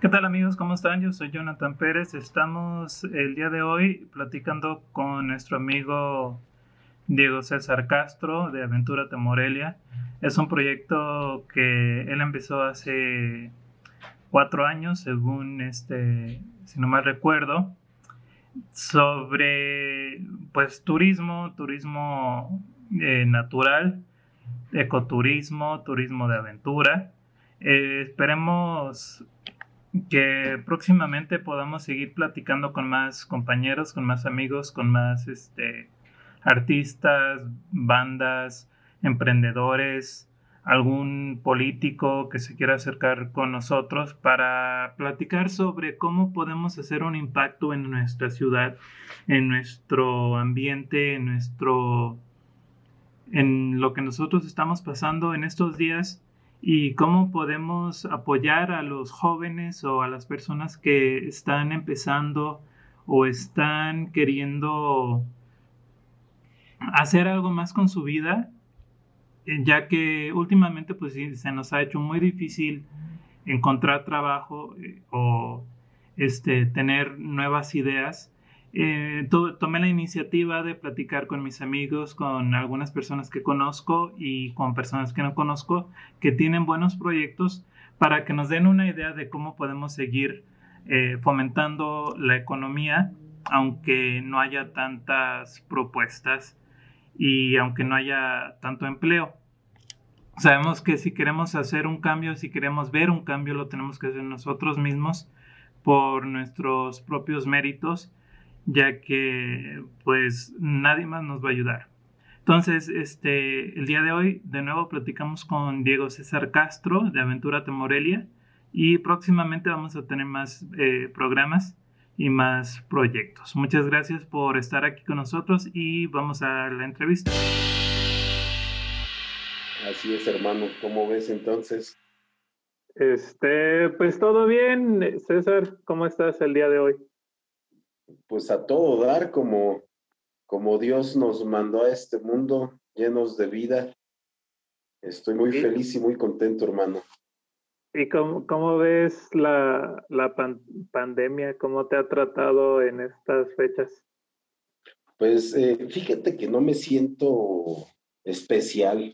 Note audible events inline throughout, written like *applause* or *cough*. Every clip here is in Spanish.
¿Qué tal amigos? ¿Cómo están? Yo soy Jonathan Pérez. Estamos el día de hoy platicando con nuestro amigo Diego César Castro de Aventura de Morelia. Es un proyecto que él empezó hace cuatro años, según este, si no mal recuerdo, sobre pues turismo, turismo eh, natural, ecoturismo, turismo de aventura. Eh, esperemos que próximamente podamos seguir platicando con más compañeros, con más amigos, con más este, artistas, bandas, emprendedores, algún político que se quiera acercar con nosotros para platicar sobre cómo podemos hacer un impacto en nuestra ciudad, en nuestro ambiente, en nuestro en lo que nosotros estamos pasando en estos días y cómo podemos apoyar a los jóvenes o a las personas que están empezando o están queriendo hacer algo más con su vida, eh, ya que últimamente pues se nos ha hecho muy difícil encontrar trabajo eh, o este, tener nuevas ideas eh, tomé la iniciativa de platicar con mis amigos, con algunas personas que conozco y con personas que no conozco que tienen buenos proyectos para que nos den una idea de cómo podemos seguir eh, fomentando la economía, aunque no haya tantas propuestas y aunque no haya tanto empleo. Sabemos que si queremos hacer un cambio, si queremos ver un cambio, lo tenemos que hacer nosotros mismos por nuestros propios méritos ya que pues nadie más nos va a ayudar. Entonces, este, el día de hoy de nuevo platicamos con Diego César Castro de Aventura Morelia y próximamente vamos a tener más eh, programas y más proyectos. Muchas gracias por estar aquí con nosotros y vamos a la entrevista. Así es, hermano. ¿Cómo ves entonces? Este, pues todo bien, César. ¿Cómo estás el día de hoy? Pues a todo dar como, como Dios nos mandó a este mundo llenos de vida. Estoy muy feliz y muy contento, hermano. ¿Y cómo, cómo ves la, la pandemia? ¿Cómo te ha tratado en estas fechas? Pues eh, fíjate que no me siento especial.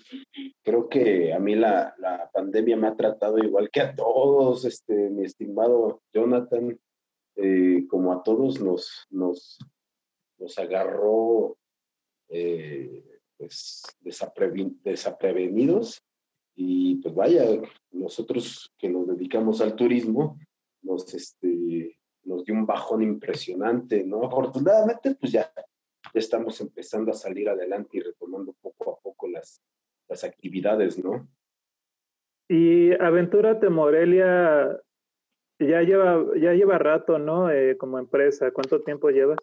Creo que a mí la, la, pandemia me ha tratado igual que a todos, este, mi estimado Jonathan. Eh, como a todos nos, nos, nos agarró eh, pues, desaprevenidos y pues vaya, nosotros que nos dedicamos al turismo, nos, este, nos dio un bajón impresionante, ¿no? Afortunadamente, pues ya, estamos empezando a salir adelante y retomando poco a poco las, las actividades, ¿no? Y Aventúrate Morelia ya lleva, ya lleva rato, ¿no? Eh, como empresa. ¿Cuánto tiempo llevas?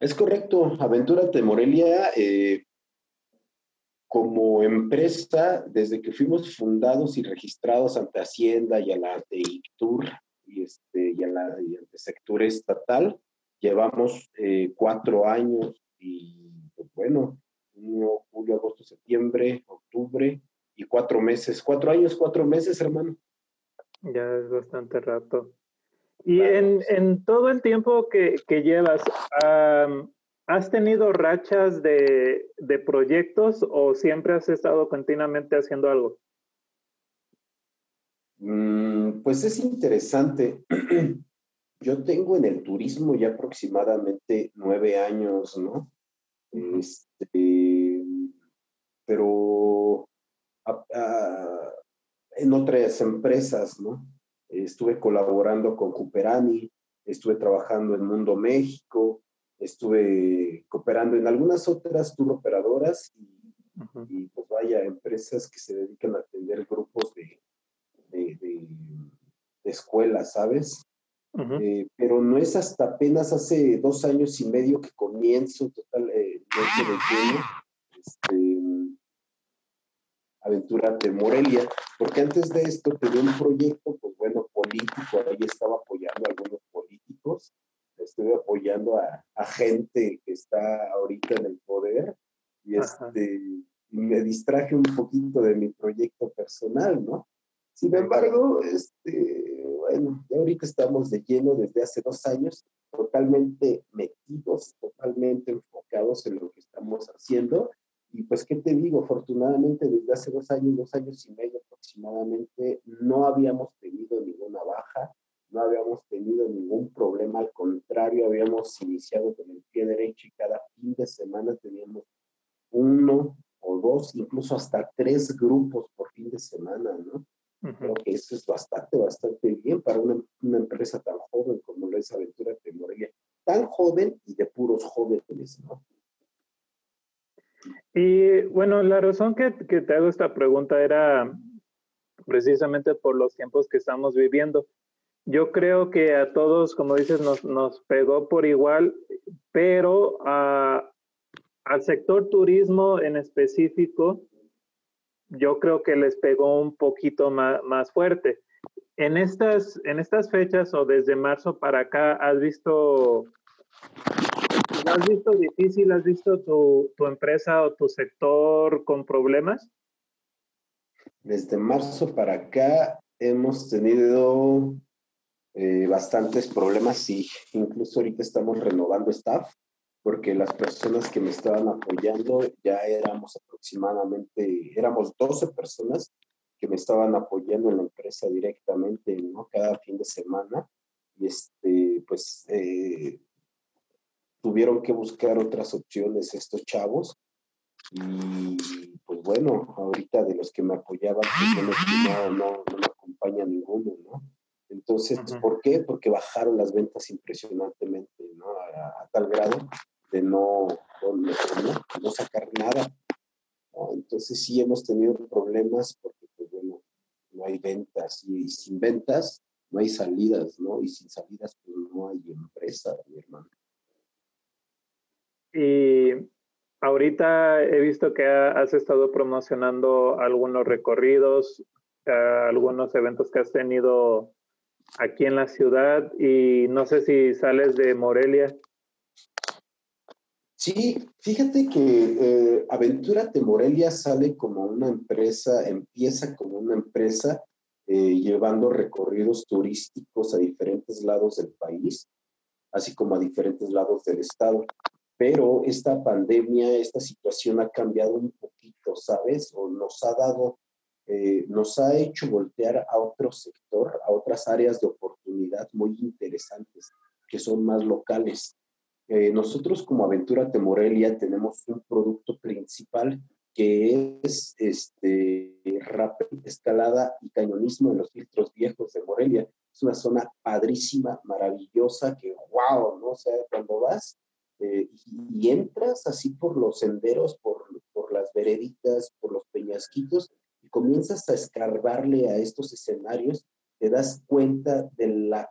Es correcto. Aventúrate Morelia, eh, como empresa, desde que fuimos fundados y registrados ante Hacienda y a la de ICTUR y, este, y, a la, ante sector estatal, llevamos eh, cuatro años y, pues, bueno, junio, julio, agosto, septiembre, octubre y cuatro meses. Cuatro años, cuatro meses, hermano. Ya es bastante rato. Y en, en, todo el tiempo que, que llevas, ¿has tenido rachas de, de, proyectos o siempre has estado continuamente haciendo algo? Mm, pues es interesante. *clears throat* Yo tengo en el turismo ya aproximadamente nueve años, ¿no? Este, pero en otras empresas, ¿no? Estuve colaborando con Cuperani, estuve trabajando en Mundo México, estuve cooperando en algunas otras tour operadoras y, pues vaya, empresas que se dedican a atender grupos de, de, escuelas, ¿sabes? Eh, pero no es hasta apenas hace dos años y medio que comienzo total, eh, de este, Aventura de Morelia, porque antes de esto tenía un proyecto, pues bueno, político, ahí estaba apoyando a algunos políticos, estuve apoyando a, gente que está ahorita en el poder y este, me distraje un poquito de mi proyecto personal, ¿no? Sin embargo, este, bueno, ya ahorita estamos de lleno desde hace dos años, totalmente metidos, totalmente enfocados en lo que estamos haciendo. Y pues, ¿qué te digo? Afortunadamente, desde hace dos años, dos años y medio aproximadamente, no habíamos tenido ninguna baja, no habíamos tenido ningún problema, al contrario, habíamos iniciado con el pie derecho y cada fin de semana teníamos uno o dos, incluso hasta tres grupos por fin de semana, ¿no? Creo que eso es bastante, bastante bien para una, una empresa tan joven como lo es Aventura Morelia. Tan joven y de puros jóvenes, ¿no? Y bueno, la razón que, que, te hago esta pregunta era precisamente por los tiempos que estamos viviendo. Yo creo que a todos, como dices, nos, nos pegó por igual, pero al sector turismo en específico, yo creo que les pegó un poquito más, más fuerte. En estas, en estas fechas o desde marzo para acá, ¿has visto, has visto difícil, has visto tu, tu empresa o tu sector con problemas? Desde marzo para acá hemos tenido eh, bastantes problemas y incluso ahorita estamos renovando staff porque las personas que me estaban apoyando ya éramos aproximadamente, éramos 12 personas que me estaban apoyando en la empresa directamente, ¿no? Cada fin de semana. Y este, pues eh, tuvieron que buscar otras opciones estos chavos. Y pues bueno, ahorita de los que me apoyaban, pues no, no, no me acompaña ninguno, ¿no? Entonces, ¿por qué? Porque bajaron las ventas impresionantemente, ¿no? A, a tal grado de no, no, sacar nada. Entonces sí hemos tenido problemas porque, pues bueno, no hay ventas y, sin ventas no hay salidas, ¿no? Y sin salidas pues no hay empresa, mi hermano. Y ahorita he visto que has estado promocionando algunos recorridos, eh, algunos eventos que has tenido aquí en la ciudad y no sé si sales de Morelia. Sí, fíjate que eh, Aventura de Morelia sale como una empresa, empieza como una empresa eh, llevando recorridos turísticos a diferentes lados del país, así como a diferentes lados del estado. Pero esta pandemia, esta situación ha cambiado un poquito, ¿sabes? O nos ha dado, eh, nos ha hecho voltear a otro sector, a otras áreas de oportunidad muy interesantes, que son más locales. Eh, nosotros como Aventura de Morelia tenemos un producto principal que es este, rappel, escalada y cañonismo en los filtros viejos de Morelia. Es una zona padrísima, maravillosa, que wow, ¿no? O sea, cuando vas eh, y, entras así por los senderos, por, por las vereditas, por los peñasquitos, y comienzas a escarbarle a estos escenarios, te das cuenta de la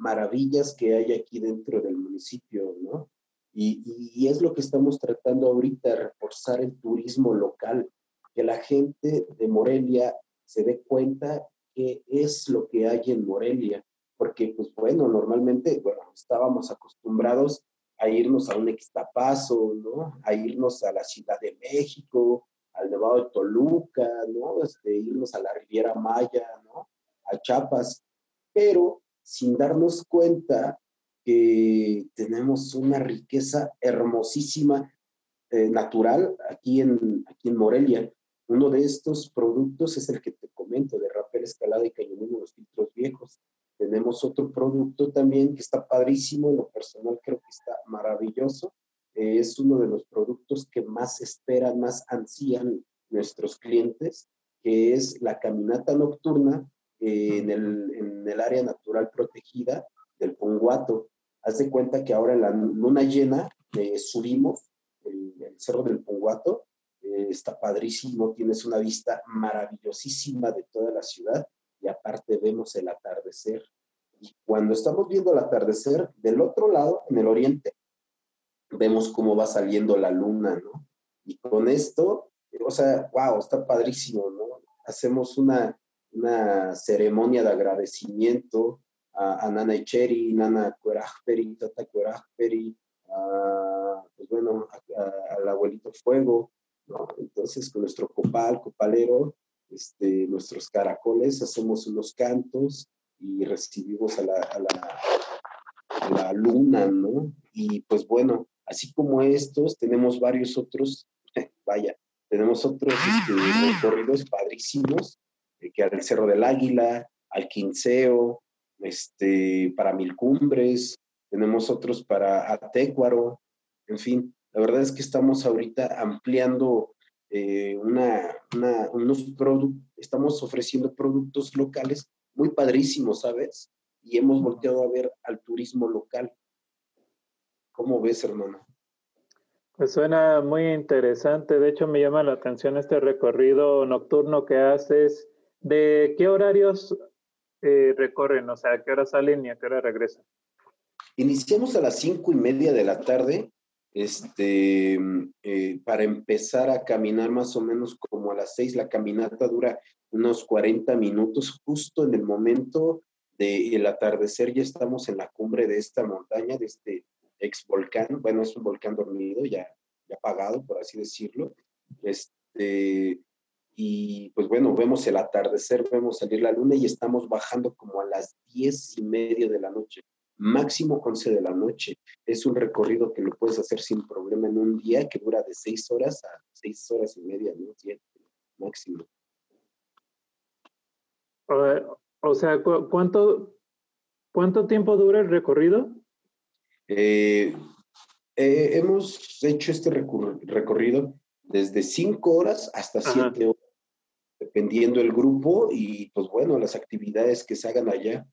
maravillas que hay aquí dentro del municipio, ¿no? Y, es lo que estamos tratando ahorita, reforzar el turismo local, que la gente de Morelia se dé cuenta qué es lo que hay en Morelia, porque pues bueno, normalmente, estábamos acostumbrados a irnos a un extapazo, ¿no? A irnos a la Ciudad de México, al Nevado de Toluca, ¿no? Este, irnos a la Riviera Maya, ¿no? A Chiapas, pero sin darnos cuenta que tenemos una riqueza hermosísima eh, natural aquí en, aquí en Morelia. Uno de estos productos es el que te comento, de rapel, escalada y cañonismo los filtros viejos. Tenemos otro producto también que está padrísimo, en lo personal creo que está maravilloso. es uno de los productos que más esperan, más ansían nuestros clientes, que es la caminata nocturna en, el, en, el, área natural protegida del Punguato. Haz de cuenta que ahora en la luna llena eh, subimos el, cerro del Punguato, eh, está padrísimo, tienes una vista maravillosísima de toda la ciudad y aparte vemos el atardecer. Y cuando estamos viendo el atardecer, del otro lado, en el oriente, vemos cómo va saliendo la luna, ¿no? Y con esto, o sea, wow, está padrísimo, ¿no? Hacemos una, una ceremonia de agradecimiento a, a Nana Echeri, Nana Cuerajperi, Tata Cuerajperi, pues bueno, al abuelito Fuego, ¿no? Entonces con nuestro copal, copalero, este, nuestros caracoles, hacemos unos cantos y recibimos a la, a la, la luna, ¿no? Y pues bueno, así como estos, tenemos varios otros, *laughs* vaya, tenemos otros este, recorridos padrísimos, eh, que al Cerro del Águila, al Quinceo, este, para Mil Cumbres, tenemos otros para Atecuaro, en fin, la verdad es que estamos ahorita ampliando eh, una, unos productos, estamos ofreciendo productos locales muy padrísimos, ¿sabes? Y hemos volteado a ver al turismo local. ¿Cómo ves, hermano? Pues suena muy interesante. De hecho, me llama la atención este recorrido nocturno que haces. ¿De qué horarios eh, recorren? O sea, ¿a qué hora salen y a qué hora regresan? Iniciamos a las cinco y media de la tarde, este, eh, para empezar a caminar más o menos como a las seis. La caminata dura unos 40 minutos, justo en el momento del atardecer. Ya estamos en la cumbre de esta montaña, de este ex volcán, bueno, es un volcán dormido, ya, ya apagado, por así decirlo. Este, y pues bueno, vemos el atardecer, vemos salir la luna y estamos bajando como a las diez y media de la noche, máximo once de la noche. Es un recorrido que lo puedes hacer sin problema en un día que dura de seis horas a seis horas y media, ¿no? Siete, máximo. O sea, ¿cuánto, ¿cuánto tiempo dura el recorrido? Eh, eh, hemos hecho este recorrido desde cinco horas hasta siete horas, dependiendo el grupo y pues bueno, las actividades que se hagan allá.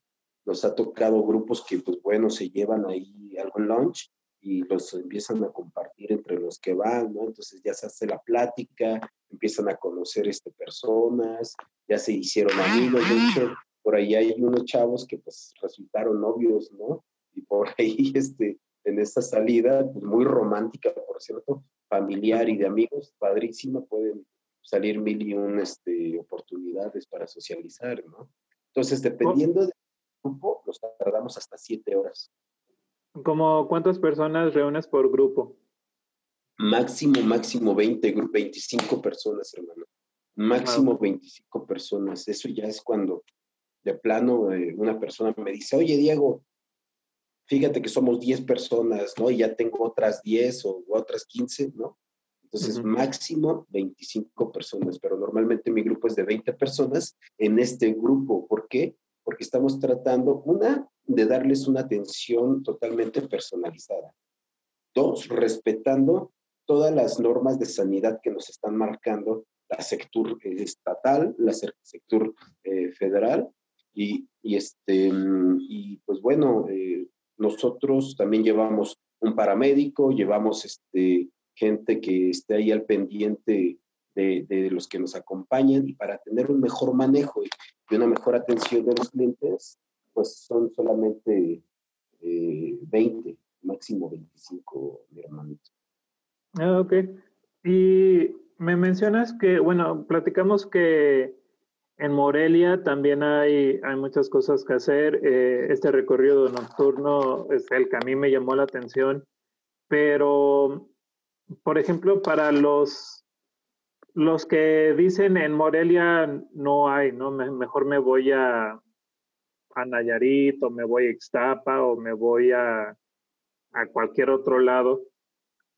Nos ha tocado grupos que pues bueno, se llevan ahí algún lunch y los empiezan a compartir entre los que van, ¿no? Entonces ya se hace la plática, empiezan a conocer este, personas, ya se hicieron amigos, de hecho, por ahí hay unos chavos que pues resultaron novios, ¿no? y por *laughs* ahí este, en esta salida, pues muy romántica, por cierto, familiar y de amigos, padrísima, pueden salir mil y un este, oportunidades para socializar, ¿no? Entonces, dependiendo del grupo, nos tardamos hasta siete horas. ¿Cómo cuántas personas reúnes por grupo? Máximo, máximo 20, 25 personas, hermano. Máximo 25 personas. Eso ya es cuando de plano eh, una persona me dice, oye, Diego, fíjate que somos 10 personas, ¿no? Y ya tengo otras 10 o otras 15, ¿no? Entonces, máximo 25 personas, pero normalmente mi grupo es de 20 personas en este grupo. ¿Por qué? Porque estamos tratando, una, de darles una atención totalmente personalizada. Dos, respetando todas las normas de sanidad que nos están marcando la sector estatal, la sector eh, federal y, y, este, y pues bueno, eh, nosotros también llevamos un paramédico, llevamos este, gente que esté ahí al pendiente de, los que nos acompañan y para tener un mejor manejo y, una mejor atención de los clientes, pues son solamente 20, eh, máximo 25, mi hermanito. Ah, ok. Y me mencionas que, bueno, platicamos que en Morelia también hay, hay muchas cosas que hacer. Eh, este recorrido nocturno es el que a mí me llamó la atención, pero, por ejemplo, para los, los que dicen en Morelia no hay, ¿no? mejor me voy a, a Nayarit o me voy a Ixtapa o me voy a, a cualquier otro lado.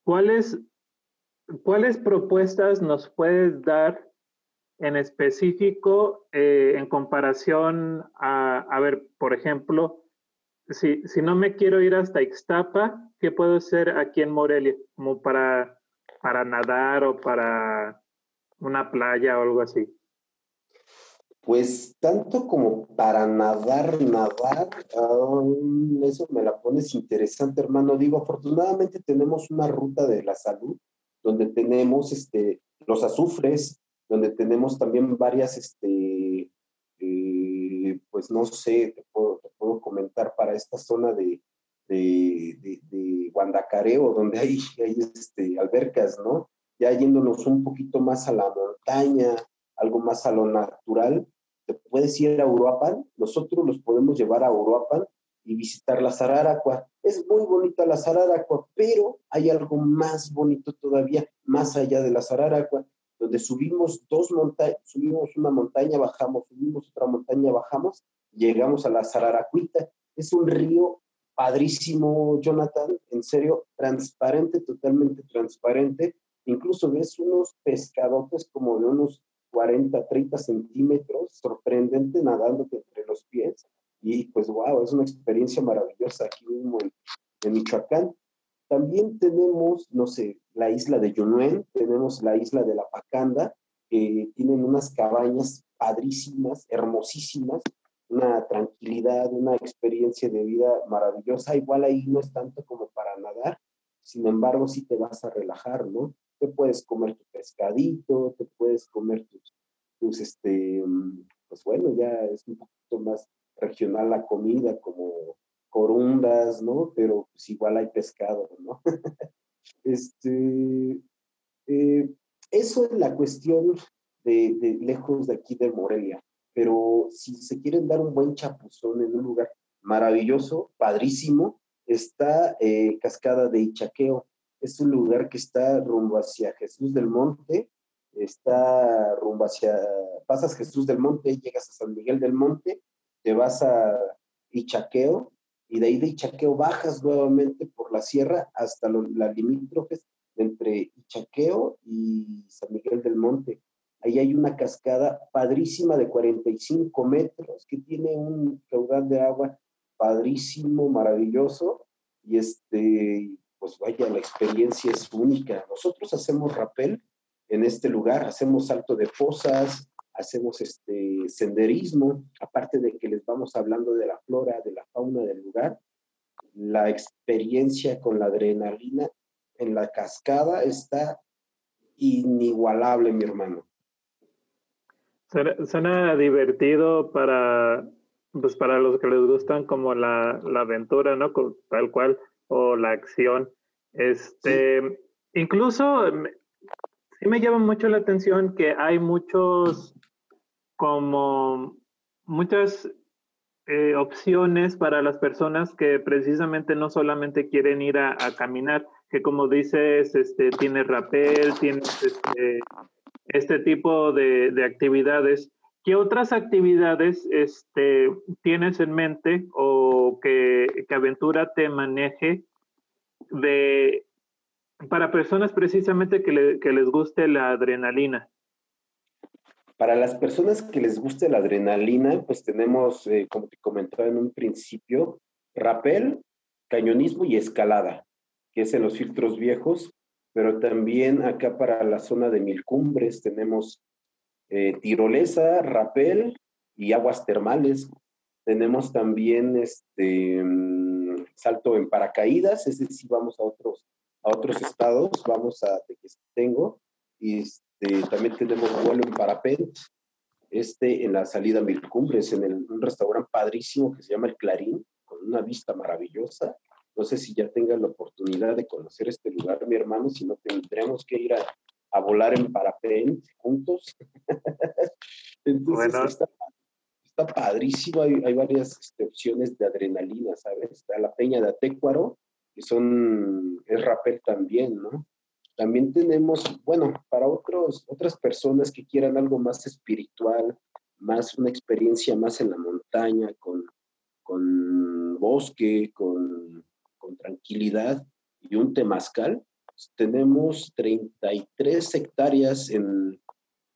¿Cuáles, ¿Cuáles propuestas nos puedes dar en específico eh, en comparación a, a ver, por ejemplo, si, si, no me quiero ir hasta Ixtapa, ¿qué puedo hacer aquí en Morelia? Como para, para nadar o para una playa o algo así. Pues tanto como para nadar, nadar, eso me la pones interesante, hermano. Digo, afortunadamente tenemos una ruta de la salud donde tenemos este, los azufres, donde tenemos también varias, este, eh, pues no sé, te puedo, comentar para esta zona de, de, de, Guandacareo, donde hay, hay este, albercas, ¿no? Ya yéndonos un poquito más a la montaña, algo más a lo natural, te puedes ir a Uruapan, nosotros los podemos llevar a Uruapan y visitar la Sararacua. Es muy bonita la Sararacua, pero hay algo más bonito todavía, más allá de la Sararacua, donde subimos dos montañas, subimos una montaña, bajamos, subimos otra montaña, bajamos, llegamos a la Sararacuita. Es un río padrísimo, Jonathan, en serio, transparente, totalmente transparente. Incluso ves unos pescadotes como de unos 40, 30 centímetros, sorprendente, nadándote entre los pies. Y pues, wow, es una experiencia maravillosa aquí mismo en, Michoacán. También tenemos, no sé, la isla de Yunuen, tenemos la isla de La Pacanda, que tienen unas cabañas padrísimas, hermosísimas, una tranquilidad, una experiencia de vida maravillosa. Igual ahí no es tanto como para nadar, sin embargo sí te vas a relajar, ¿no? Te puedes comer tu pescadito, te puedes comer tus, este, pues bueno, ya es un poquito más regional la comida, como corundas, ¿no? Pero pues igual hay pescado, ¿no? *laughs* este, eh, eso es la cuestión de, lejos de aquí de Morelia. Pero si se quieren dar un buen chapuzón en un lugar maravilloso, padrísimo, está eh, Cascada de Ichaqueo. Es un lugar que está rumbo hacia Jesús del Monte, está rumbo hacia, pasas Jesús del Monte, llegas a San Miguel del Monte, te vas a Ichaqueo y de ahí de Ichaqueo bajas nuevamente por la sierra hasta la limítrofes entre Ichaqueo y San Miguel del Monte. Ahí hay una cascada padrísima de 45 metros que tiene un caudal de agua padrísimo, maravilloso. Y este, pues vaya, la experiencia es única. Nosotros hacemos rappel en este lugar, hacemos salto de fosas, hacemos este senderismo, aparte de que les vamos hablando de la flora, de la fauna del lugar, la experiencia con la adrenalina en la cascada está inigualable, mi hermano. Suena, divertido para, pues para los que les gustan como la, la aventura, ¿no? Tal cual, o la acción. Este, incluso sí me llama mucho la atención que hay muchos como muchas eh, opciones para las personas que precisamente no solamente quieren ir a, caminar, que como dices, este, tiene rapel, tiene este, este tipo de, actividades. ¿Qué otras actividades este, tienes en mente o que, que Aventura te maneje de, para personas precisamente que, que les guste la adrenalina? Para las personas que les guste la adrenalina, pues tenemos, eh, como te comentaba en un principio, rapel, cañonismo y escalada, que es en los filtros viejos, pero también acá para la zona de Mil Cumbres tenemos eh, tirolesa, rapel y aguas termales. Tenemos también este mm, salto en paracaídas, es decir, vamos a otros, a otros estados, vamos a Tequestengo y este, también tenemos vuelo en parapente, este en la salida a Mil Cumbres, en un restaurante padrísimo que se llama El Clarín, con una vista maravillosa. No sé si ya tengan la oportunidad de conocer este lugar, mi hermano, si no tendríamos que ir a, a volar en parapente juntos. *laughs* Entonces está, está, padrísimo, hay, hay varias este, opciones de adrenalina, ¿sabes? Está la Peña de Atecuaro, que son, es rapel también, ¿no? También tenemos, bueno, para otros, otras personas que quieran algo más espiritual, más una experiencia más en la montaña, con, con bosque, con, con tranquilidad y un temazcal, tenemos 33 hectáreas en,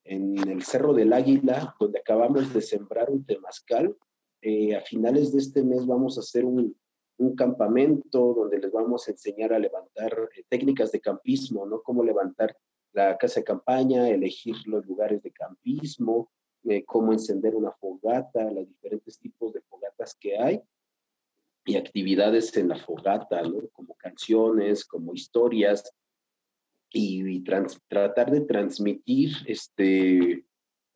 en, el Cerro del Águila, donde acabamos de sembrar un temazcal. Eh, a finales de este mes vamos a hacer un, un campamento donde les vamos a enseñar a levantar eh, técnicas de campismo, ¿no? Cómo levantar la casa de campaña, elegir los lugares de campismo, eh, cómo encender una fogata, los diferentes tipos de fogatas que hay y actividades en la fogata, ¿no? Como canciones, como historias y, tratar de transmitir este,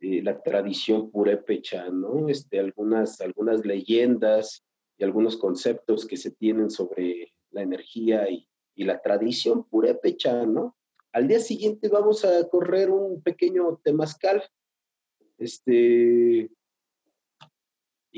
eh, la tradición purépecha, ¿no? Este, algunas, algunas leyendas, y algunos conceptos que se tienen sobre la energía y, la tradición purépecha, ¿no? Al día siguiente vamos a correr un pequeño temazcal, este,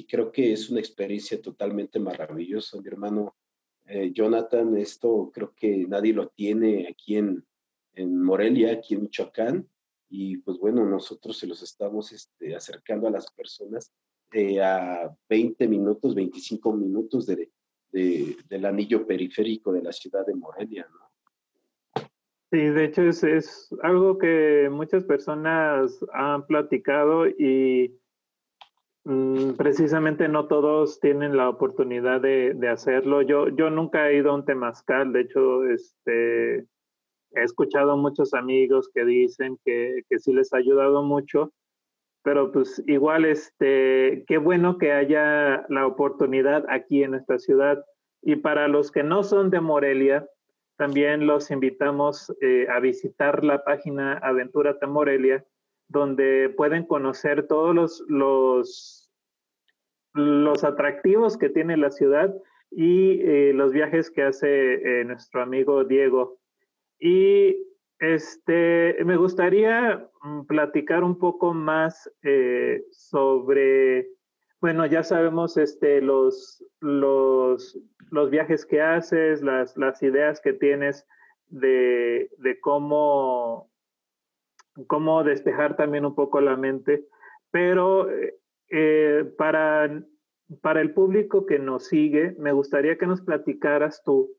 y creo que es una experiencia totalmente maravillosa, mi hermano eh, Jonathan, esto creo que nadie lo tiene aquí en, en Morelia, aquí en Michoacán, y pues bueno, nosotros se los estamos este, acercando a las personas eh, a 20 minutos, 25 minutos de, del anillo periférico de la ciudad de Morelia, ¿no? Sí, de hecho es, es algo que muchas personas han platicado y precisamente no todos tienen la oportunidad de, de, hacerlo. Yo, yo nunca he ido a un temazcal, de hecho, este, he escuchado muchos amigos que dicen que, que sí les ha ayudado mucho, pero pues igual, este, qué bueno que haya la oportunidad aquí en esta ciudad. Y para los que no son de Morelia, también los invitamos eh, a visitar la página Aventúrate Morelia, donde pueden conocer todos los, los, los atractivos que tiene la ciudad y eh, los viajes que hace eh, nuestro amigo Diego. Y este, me gustaría mm, platicar un poco más eh, sobre, bueno, ya sabemos este, los, los, los viajes que haces, las, las ideas que tienes de, de cómo, cómo despejar también un poco la mente, pero eh, para, para el público que nos sigue, me gustaría que nos platicaras tú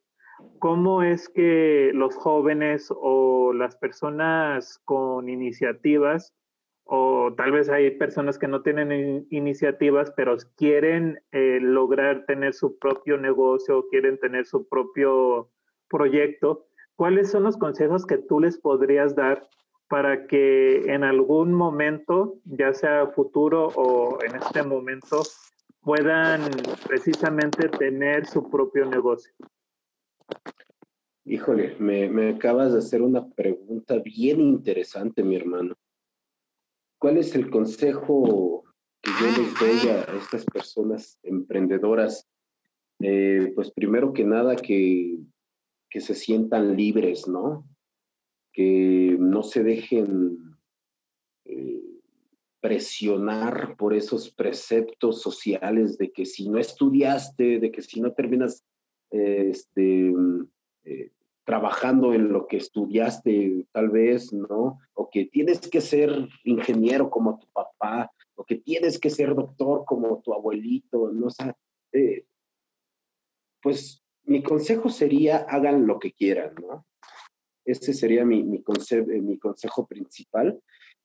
¿Cómo es que los jóvenes o las personas con iniciativas, o tal vez hay personas que no tienen iniciativas, pero quieren eh, lograr tener su propio negocio, quieren tener su propio proyecto, ¿cuáles son los consejos que tú les podrías dar para que en algún momento, ya sea futuro o en este momento, puedan precisamente tener su propio negocio? Híjole, me, acabas de hacer una pregunta bien interesante, mi hermano. ¿Cuál es el consejo que yo les doy a estas personas emprendedoras? Eh, pues primero que nada que, que se sientan libres, ¿no? Que no se dejen eh, presionar por esos preceptos sociales de que si no estudiaste, de que si no terminas este, eh, trabajando en lo que estudiaste tal vez, ¿no? O que tienes que ser ingeniero como tu papá, o que tienes que ser doctor como tu abuelito, ¿no? O sea, eh, pues mi consejo sería hagan lo que quieran, ¿no? Ese sería mi, mi, eh, mi consejo principal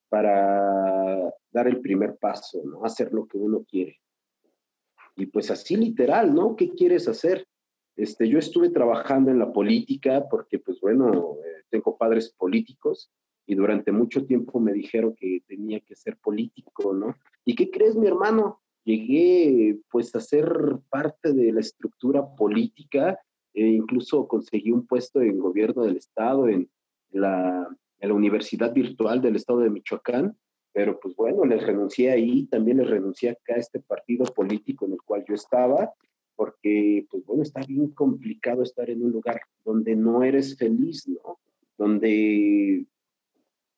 para dar el primer paso, ¿no? Hacer lo que uno quiere. Y pues así literal, ¿no? ¿Qué quieres hacer? Este, yo estuve trabajando en la política porque, pues bueno, eh, tengo padres políticos y durante mucho tiempo me dijeron que tenía que ser político, ¿no? ¿Y qué crees, mi hermano? Llegué pues a ser parte de la estructura política e incluso conseguí un puesto en gobierno del estado, en la, en la Universidad Virtual del Estado de Michoacán, pero pues bueno, les renuncié ahí, también les renuncié acá a este partido político en el cual yo estaba porque, pues bueno, está bien complicado estar en un lugar donde no eres feliz, ¿no? Donde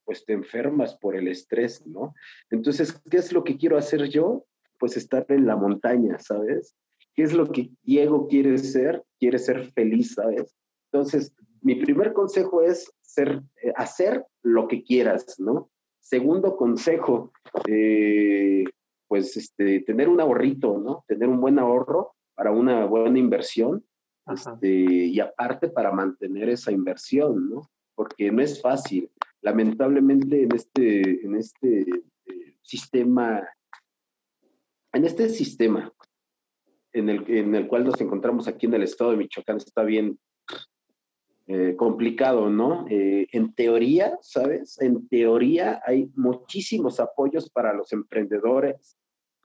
pues te enfermas por el estrés, ¿no? Entonces, ¿qué es lo que quiero hacer yo? Pues estar en la montaña, ¿sabes? ¿Qué es lo que Diego quiere ser? Quiere ser feliz, ¿sabes? Entonces, mi primer consejo es ser, eh, hacer lo que quieras, ¿no? Segundo consejo, eh, pues este, tener un ahorrito, ¿no? Tener un buen ahorro para una buena inversión este, y aparte para mantener esa inversión, ¿no? Porque no es fácil. Lamentablemente en este, en este eh, sistema, en este sistema en el, en el cual nos encontramos aquí en el estado de Michoacán está bien eh, complicado, ¿no? Eh, en teoría, ¿sabes? En teoría hay muchísimos apoyos para los emprendedores,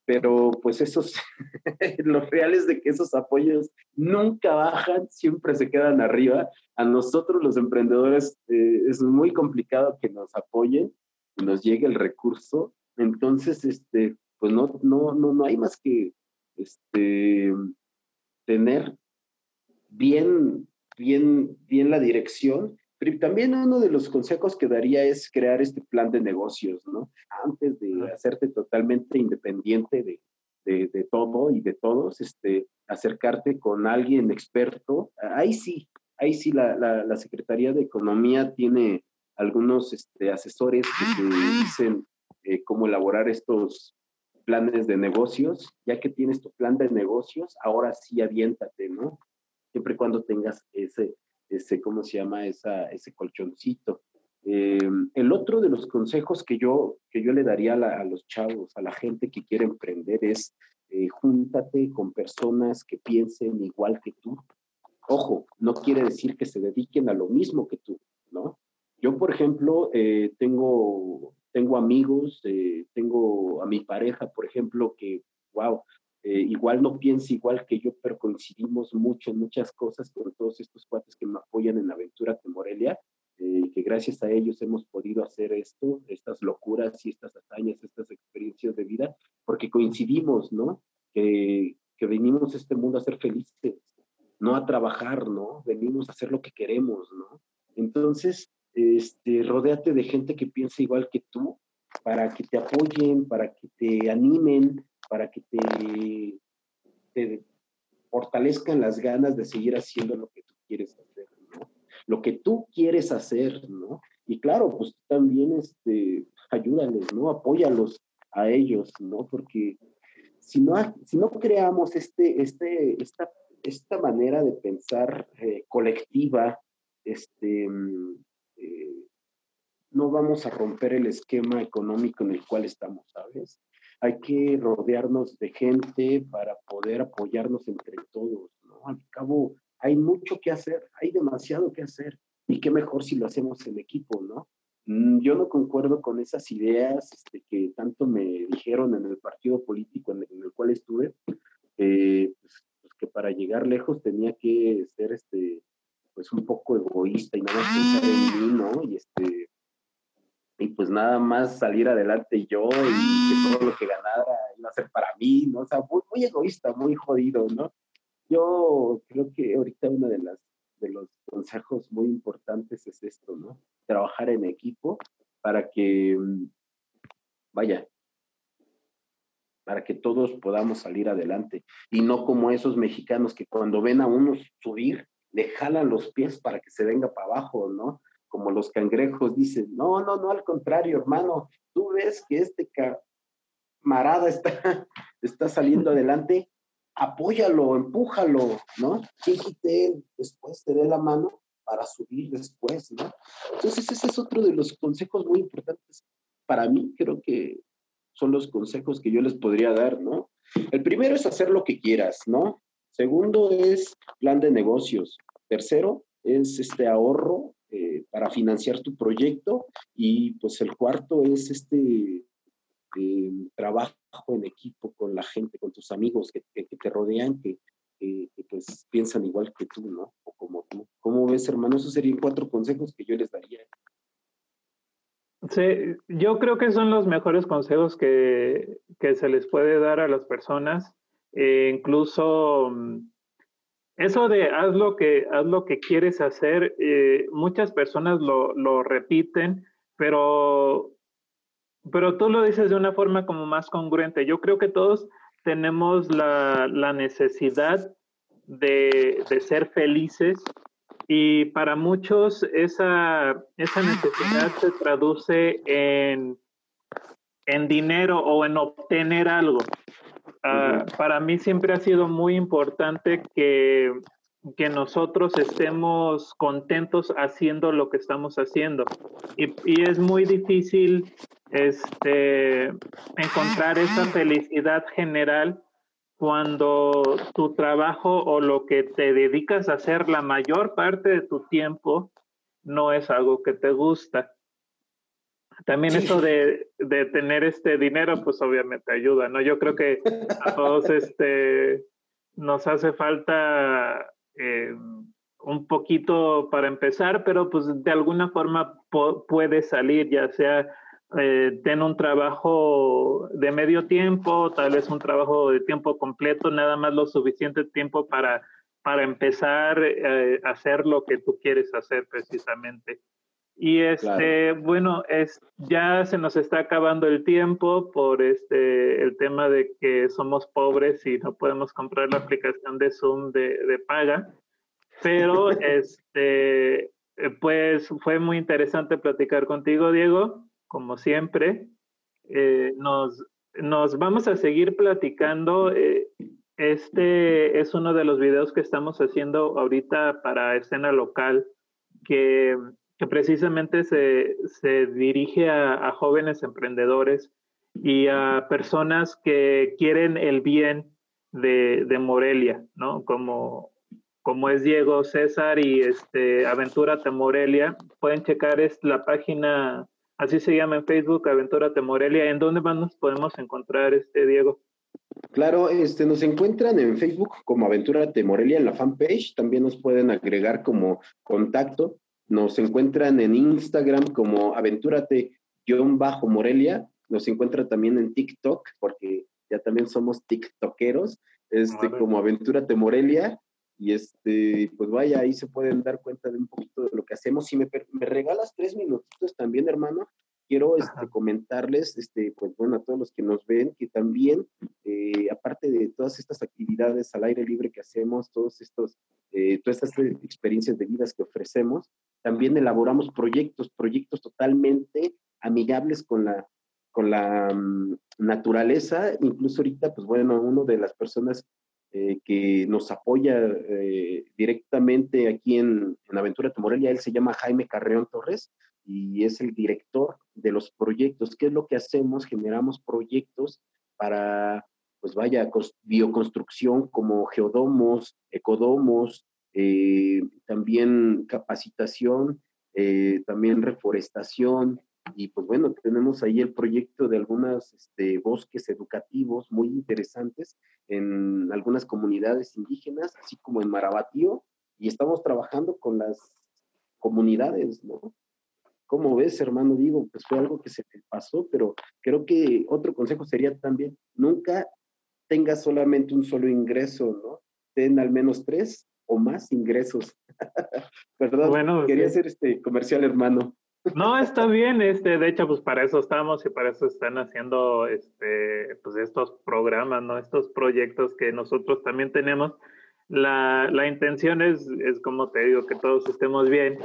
pero pues esos, *laughs* los reales de que esos apoyos nunca bajan, siempre se quedan arriba. A nosotros los emprendedores eh, es muy complicado que nos apoyen nos llegue el recurso. Entonces, este, pues no, no, no, no hay más que este, tener bien, bien, bien la dirección también uno de los consejos que daría es crear este plan de negocios, ¿no? Antes de hacerte totalmente independiente de, de, todo y de todos, este, acercarte con alguien experto. Ahí sí, ahí sí la, la, Secretaría de Economía tiene algunos este, asesores que te dicen eh, cómo elaborar estos, planes de negocios, ya que tienes tu plan de negocios, ahora sí aviéntate, ¿no? Siempre y cuando tengas ese, ese ¿cómo se llama? Esa, ese colchoncito. Eh, el otro de los consejos que yo, que yo le daría a, los chavos, a la gente que quiere emprender es eh, júntate con personas que piensen igual que tú. Ojo, no quiere decir que se dediquen a lo mismo que tú, ¿no? Yo, por ejemplo, eh, tengo, tengo amigos, eh, tengo a mi pareja, por ejemplo, que, wow, eh, igual no piensa igual que yo, pero coincidimos mucho en muchas cosas con todos estos cuates que me apoyan en Aventura de Morelia, que gracias a ellos hemos podido hacer esto, estas locuras y estas hazañas, estas experiencias de vida, porque coincidimos, ¿no? Que, que venimos a este mundo a ser felices, no a trabajar, ¿no? Venimos a hacer lo que queremos, ¿no? Entonces, este, rodéate de gente que piensa igual que tú para que te apoyen, para que te animen, para que te, te fortalezcan las ganas de seguir haciendo lo que tú quieres hacer, ¿no? Lo que tú quieres hacer, ¿no? Y claro, pues también este, ayúdales, ¿no? Apóyalos a ellos, ¿no? Porque si no, si no creamos este, este, esta, esta manera de pensar eh, colectiva, este, eh, no vamos a romper el esquema económico en el cual estamos, ¿sabes? Hay que rodearnos de gente para poder apoyarnos entre todos, ¿no? Al cabo, hay mucho que hacer, hay demasiado que hacer, y qué mejor si lo hacemos en equipo, ¿no? Mm, yo no concuerdo con esas ideas este, que tanto me dijeron en el partido político en el, cual estuve, eh, pues, pues, que para llegar lejos tenía que ser este, pues un poco egoísta y nada más pensar en mí, ¿no? Y este, nada más salir adelante yo y que todo lo que ganara iba a ser para mí, ¿no? O sea, muy, muy egoísta, muy jodido, ¿no? Yo creo que ahorita uno de las de los consejos muy importantes es esto, ¿no? Trabajar en equipo para que, vaya, para que todos podamos salir adelante y no como esos mexicanos que cuando ven a unos subir, le jalan los pies para que se venga para abajo, ¿no? Como los cangrejos dicen, no, no, no, al contrario, hermano, tú ves que este camarada está, *laughs* está saliendo adelante, apóyalo, empújalo, ¿no? ¿Quién quite después te dé la mano para subir después, ¿no? Entonces ese es otro de los consejos muy importantes para mí, creo que son los consejos que yo les podría dar, ¿no? El primero es hacer lo que quieras, ¿no? Segundo es plan de negocios. Tercero es este ahorro eh, para financiar tu proyecto. Y pues el cuarto es este eh, trabajo en equipo con la gente, con tus amigos que, te rodean, que, pues piensan igual que tú, ¿no? O como tú. ¿Cómo ves, hermano? Esos serían cuatro consejos que yo les daría. Sí, yo creo que son los mejores consejos que, que se les puede dar a las personas eh, incluso mm, eso de haz lo que, haz lo que quieres hacer, eh, muchas personas lo, lo, repiten, pero, pero tú lo dices de una forma como más congruente. Yo creo que todos tenemos la, la necesidad de, de, ser felices y para muchos esa, esa necesidad se traduce en, en dinero o en obtener algo. Ah, para mí siempre ha sido muy importante que, que, nosotros estemos contentos haciendo lo que estamos haciendo. Y, y, es muy difícil este, encontrar esa felicidad general cuando tu trabajo o lo que te dedicas a hacer la mayor parte de tu tiempo no es algo que te gusta. También eso de, de, tener este dinero, pues obviamente ayuda, ¿no? Yo creo que a *laughs* todos este, nos hace falta eh, un poquito para empezar, pero pues de alguna forma puede salir, ya sea eh, tener un trabajo de medio tiempo, tal vez un trabajo de tiempo completo, nada más lo suficiente tiempo para, para empezar eh, a hacer lo que tú quieres hacer precisamente. Y este, bueno, es, ya se nos está acabando el tiempo por este, el tema de que somos pobres y no podemos comprar la aplicación de Zoom de, de paga. Pero *laughs* este, pues fue muy interesante platicar contigo, Diego, como siempre. Eh, nos, nos vamos a seguir platicando. Eh, este es uno de los videos que estamos haciendo ahorita para escena local, que, precisamente se, dirige a, jóvenes emprendedores y a personas que quieren el bien de, Morelia, ¿no? Como, como es Diego César y este, Aventúrate Morelia. Pueden checar es la página, así se llama en Facebook, Aventúrate Morelia. ¿En dónde más nos podemos encontrar, este Diego? Claro, este, nos encuentran en Facebook como Aventúrate Morelia en la fanpage. También nos pueden agregar como contacto. Nos encuentran en Instagram como Aventúrate-Morelia. Nos encuentran también en TikTok, porque ya también somos TikTokeros, este, como Aventúrate Morelia. Y este, pues vaya, ahí se pueden dar cuenta de un poquito de lo que hacemos. Si me, me regalas tres minutitos también, hermano, quiero este, comentarles, este, pues bueno, a todos los que nos ven, que también, eh, aparte de todas estas actividades al aire libre que hacemos, todos estos, eh, todas estas experiencias de vidas que ofrecemos, también elaboramos proyectos, proyectos totalmente amigables con la, con la mm, naturaleza. Incluso ahorita, pues bueno, uno de las personas eh, que nos apoya directamente aquí en, en Aventura Morelia, él se llama Jaime Carreón Torres y es el director de los proyectos. ¿Qué es lo que hacemos? Generamos proyectos para, pues vaya, bioconstrucción como geodomos, ecodomos, eh, también capacitación, eh, también reforestación. Y pues bueno, tenemos ahí el proyecto de algunos este, bosques educativos muy interesantes en algunas comunidades indígenas, así como en Marabatío, y estamos trabajando con las comunidades, ¿no? ¿Cómo ves, hermano? Digo, pues fue algo que se te pasó, pero creo que otro consejo sería también, nunca tengas solamente un solo ingreso, ¿no? Ten al menos tres o más ingresos. *laughs* Perdón, bueno, quería hacer este comercial, hermano. No, está *laughs* bien, este, de hecho, pues para eso estamos y para eso están haciendo este, pues estos programas, ¿no? Estos proyectos que nosotros también tenemos la, la, intención es, es, como te digo, que todos estemos bien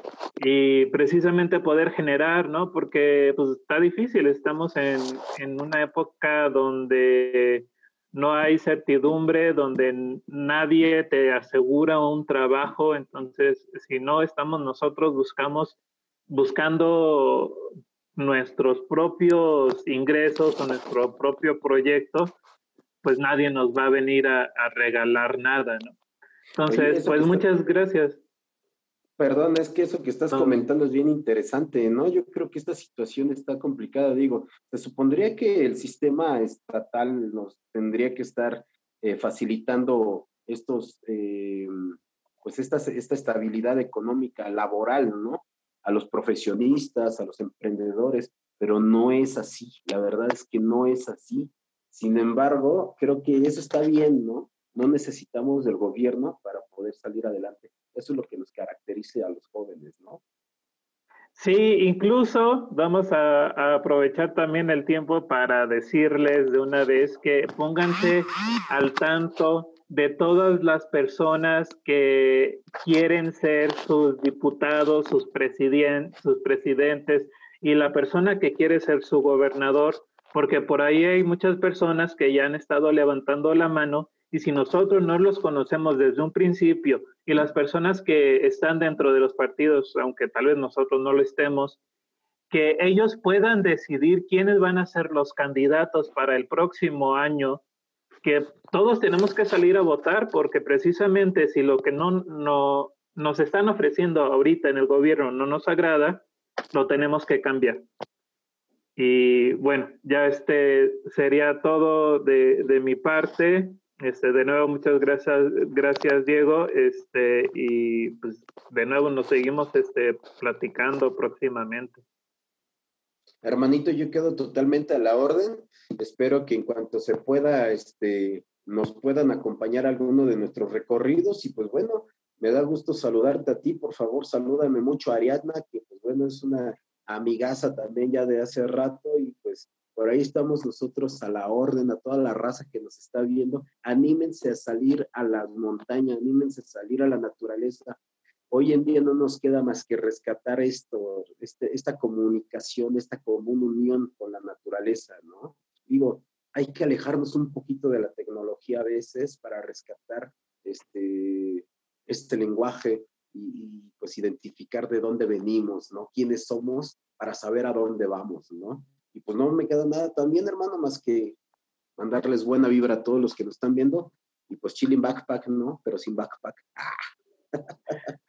y precisamente poder generar, ¿no? Porque pues está difícil, estamos en, en una época donde no hay certidumbre, donde nadie te asegura un trabajo, entonces si no estamos nosotros buscamos buscando nuestros propios ingresos o nuestro propio proyecto, pues nadie nos va a venir a, a regalar nada, ¿no? Entonces, pues muchas gracias. Perdón, es que eso que estás comentando es bien interesante, ¿no? Yo creo que esta situación está complicada. Digo, se supondría que el sistema estatal nos tendría que estar eh, facilitando estos, eh, pues esta, esta estabilidad económica laboral, ¿no? A los profesionistas, a los emprendedores, pero no es así. La verdad es que no es así. Sin embargo, creo que eso está bien, ¿no? No necesitamos del gobierno para poder salir adelante. Eso es lo que nos caracteriza a los jóvenes, ¿no? Sí, incluso vamos a, aprovechar también el tiempo para decirles de una vez que pónganse al tanto de todas las personas que quieren ser sus diputados, sus, sus presidentes y la persona que quiere ser su gobernador, porque por ahí hay muchas personas que ya han estado levantando la mano y si nosotros no los conocemos desde un principio y las personas que están dentro de los partidos, aunque tal vez nosotros no lo estemos, que ellos puedan decidir quiénes van a ser los candidatos para el próximo año, que todos tenemos que salir a votar porque precisamente si lo que no, no nos están ofreciendo ahorita en el gobierno no nos agrada, lo tenemos que cambiar. Y bueno, ya este sería todo de, de mi parte. Este, de nuevo, muchas gracias, gracias Diego. Este, y pues de nuevo nos seguimos este, platicando próximamente. Hermanito, yo quedo totalmente a la orden. Espero que en cuanto se pueda, este, nos puedan acompañar alguno de nuestros recorridos. Y pues bueno, me da gusto saludarte a ti. Por favor, salúdame mucho a Ariadna, que pues bueno, es una amigaza también ya de hace rato. Y pues por ahí estamos nosotros a la orden, a toda la raza que nos está viendo. Anímense a salir a las montañas, anímense a salir a la naturaleza. Hoy en día no nos queda más que rescatar esto, este, esta comunicación, esta común unión con la naturaleza, ¿no? Digo, hay que alejarnos un poquito de la tecnología a veces para rescatar este, este lenguaje y, pues identificar de dónde venimos, ¿no? Quiénes somos para saber a dónde vamos, ¿no? Y pues no me queda nada también, hermano, más que mandarles buena vibra a todos los que nos están viendo y pues chilling backpack, ¿no? Pero sin backpack. *laughs*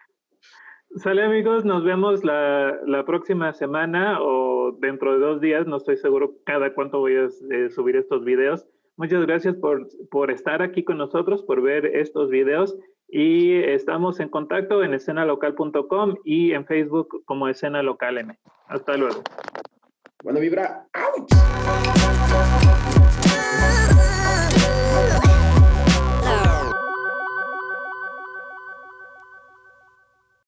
Sale amigos, nos vemos la, la, próxima semana o dentro de dos días, no estoy seguro cada cuánto voy a eh, subir estos videos. Muchas gracias por, por estar aquí con nosotros, por ver estos videos y estamos en contacto en escenalocal.com y en Facebook como Escena Local M. Hasta luego. Buena vibra. ¡Auch!